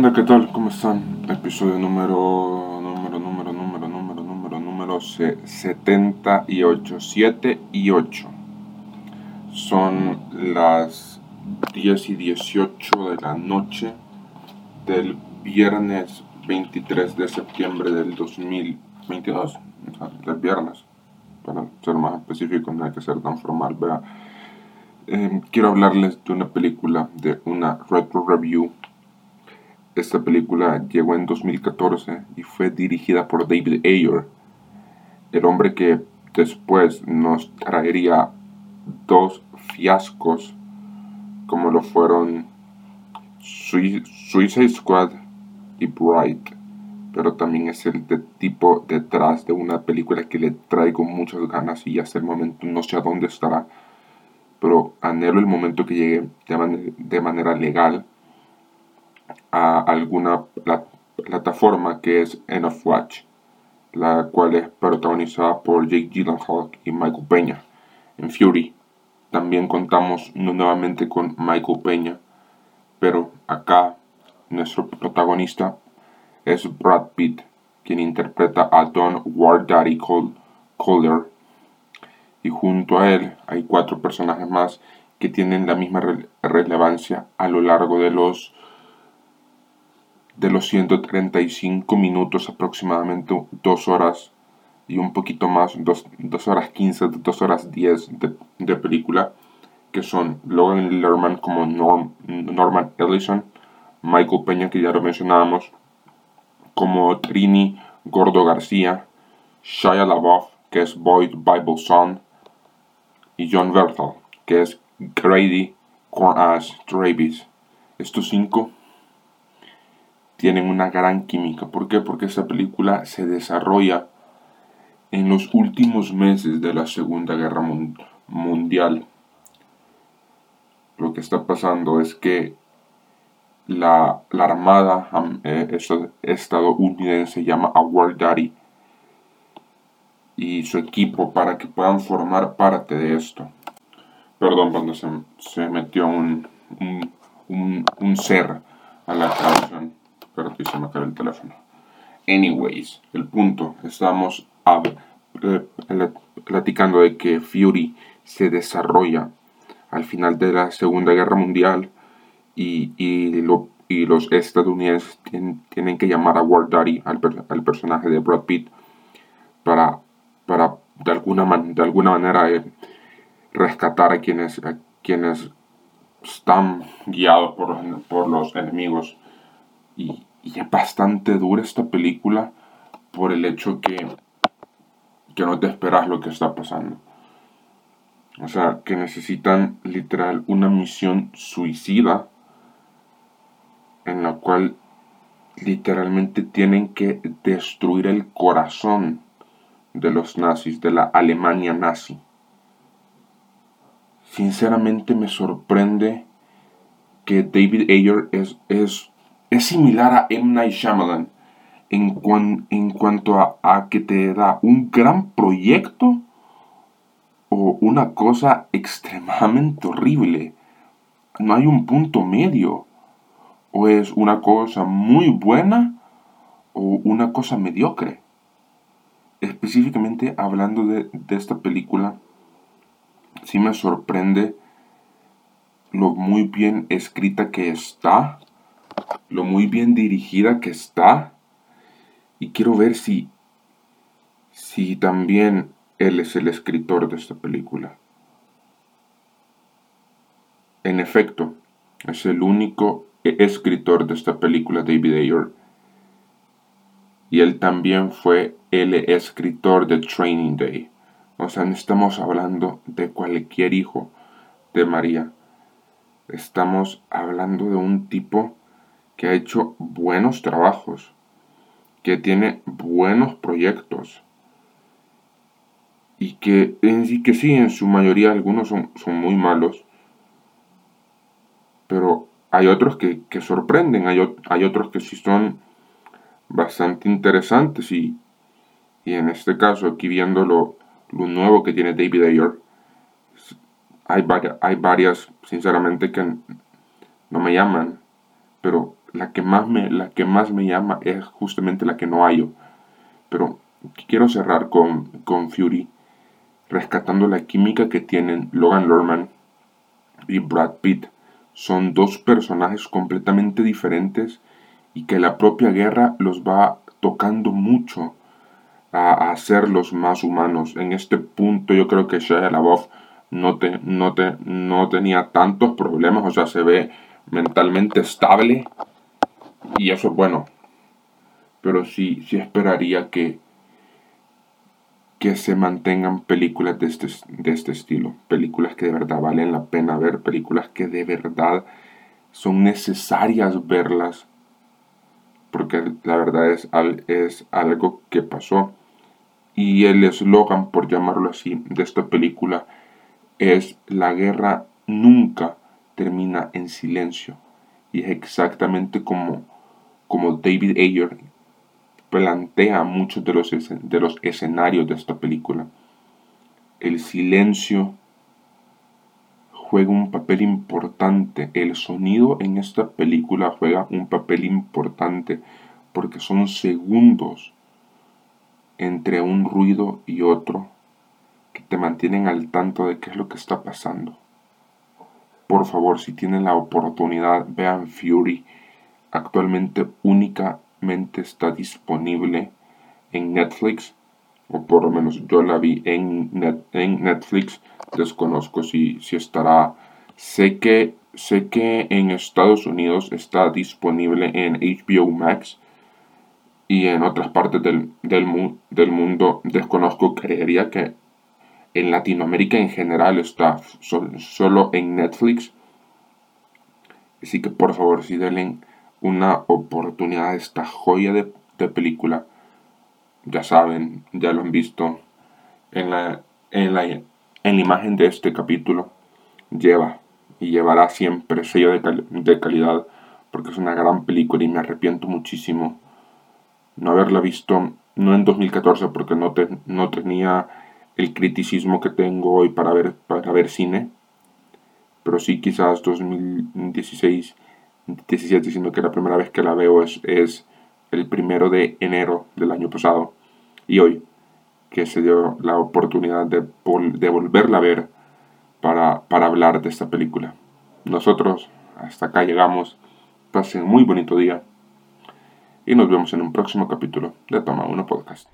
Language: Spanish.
¿Qué tal? ¿Cómo están? Episodio número, número, número, número, número, número, número 78, 7 y 8. Son las 10 y 18 de la noche del viernes 23 de septiembre del 2022. O sea, del viernes, para ser más específico, no hay que ser tan formal, ¿verdad? Eh, quiero hablarles de una película, de una retro review esta película llegó en 2014 y fue dirigida por David Ayer, el hombre que después nos traería dos fiascos como lo fueron Suicide Squad y Bright, pero también es el de tipo detrás de una película que le traigo muchas ganas y hasta el momento no sé a dónde estará, pero anhelo el momento que llegue de manera legal a alguna plataforma que es Enough Watch, la cual es protagonizada por Jake Gyllenhaal y Michael Peña. En Fury también contamos nuevamente con Michael Peña, pero acá nuestro protagonista es Brad Pitt, quien interpreta a Don War Daddy Collier. Y junto a él hay cuatro personajes más que tienen la misma relevancia a lo largo de los de los 135 minutos aproximadamente 2 horas y un poquito más, 2, horas 15, 2 horas 10 de, película, que son Logan Lerman como Norman Ellison, Michael Peña, que ya lo mencionábamos, como Trini Gordo García, Shia LaBeouf, que es Boyd Bible Son, y John Berthel, que es Grady Cornash Travis. Estos cinco tienen una gran química. ¿Por qué? Porque esta película se desarrolla en los últimos meses de la Segunda Guerra Mundial. Lo que está pasando es que la, Armada eh, estadounidense llama a War Daddy y su equipo para que puedan formar parte de esto. Perdón, cuando se, metió un, un, un ser a la canción pero aquí se me cae el teléfono. Anyways, el punto, estamos eh, platicando de que Fury se desarrolla al final de la Segunda Guerra Mundial y, y, los estadounidenses tienen, que llamar a War Daddy, al, personaje de Brad Pitt, para, para de, alguna de alguna manera eh, rescatar a quienes, quienes están guiados por por los enemigos es bastante dura esta película por el hecho que, que no te esperas lo que está pasando. O sea, que necesitan literal una misión suicida en la cual literalmente tienen que destruir el corazón de los nazis, de la Alemania nazi. Sinceramente me sorprende que David Ayer es, es es similar a M. Night Shyamalan en, en cuanto a, que te da un gran proyecto o una cosa extremadamente horrible. No hay un punto medio. O es una cosa muy buena o una cosa mediocre. Específicamente hablando de, de esta película, sí me sorprende lo muy bien escrita que está lo muy bien dirigida que está. Y quiero ver si, si también él es el escritor de esta película. En efecto, es el único escritor de esta película, David Ayer. Y él también fue el escritor de Training Day. O sea, no estamos hablando de cualquier hijo de María. Estamos hablando de un tipo que ha hecho buenos trabajos, que tiene buenos proyectos y que, que sí, en su mayoría algunos son, son muy malos, pero hay otros que, sorprenden, hay, hay, otros que sí son bastante interesantes y, en este caso aquí viendo lo, nuevo que tiene David Ayer, hay, hay varias sinceramente que no me llaman pero la que más me, la que más me llama es justamente la que no hallo. Pero quiero cerrar con, con Fury, rescatando la química que tienen Logan Lerman y Brad Pitt. Son dos personajes completamente diferentes y que la propia guerra los va tocando mucho a, hacerlos más humanos. En este punto yo creo que Shia LaBeouf no, te, no, te, no tenía tantos problemas, o sea, se ve mentalmente estable y eso es bueno. Pero sí, sí esperaría que, que se mantengan películas de este, de este estilo. Películas que de verdad valen la pena ver, películas que de verdad son necesarias verlas. Porque la verdad es, es algo que pasó. Y el eslogan, por llamarlo así, de esta película es la guerra nunca termina en silencio. Y es exactamente como, como David Ayer plantea muchos de los, de los escenarios de esta película. El silencio juega un papel importante. El sonido en esta película juega un papel importante porque son segundos entre un ruido y otro que te mantienen al tanto de qué es lo que está pasando. Por favor, si tienen la oportunidad, vean Fury. Actualmente únicamente está disponible en Netflix, o por lo menos yo la vi en, en Netflix. Desconozco si, si estará. Sé que, sé que en Estados Unidos está disponible en HBO Max y en otras partes del, del, del mundo desconozco, creería que en Latinoamérica en general está solo en Netflix. Así que por favor, si denle una oportunidad a esta joya de, película. Ya saben, ya lo han visto en la, en la, en la imagen de este capítulo. Lleva y llevará siempre sello de, de calidad porque es una gran película y me arrepiento muchísimo no haberla visto, no en 2014 porque no, no tenía el criticismo que tengo hoy para ver, para ver cine, pero sí quizás 2016, 17, diciendo que la primera vez que la veo es, es el primero de enero del año pasado y hoy que se dio la oportunidad de, de volverla a ver para, para hablar de esta película. Nosotros hasta acá llegamos. Pasen muy bonito día y nos vemos en un próximo capítulo de Toma 1 Podcast.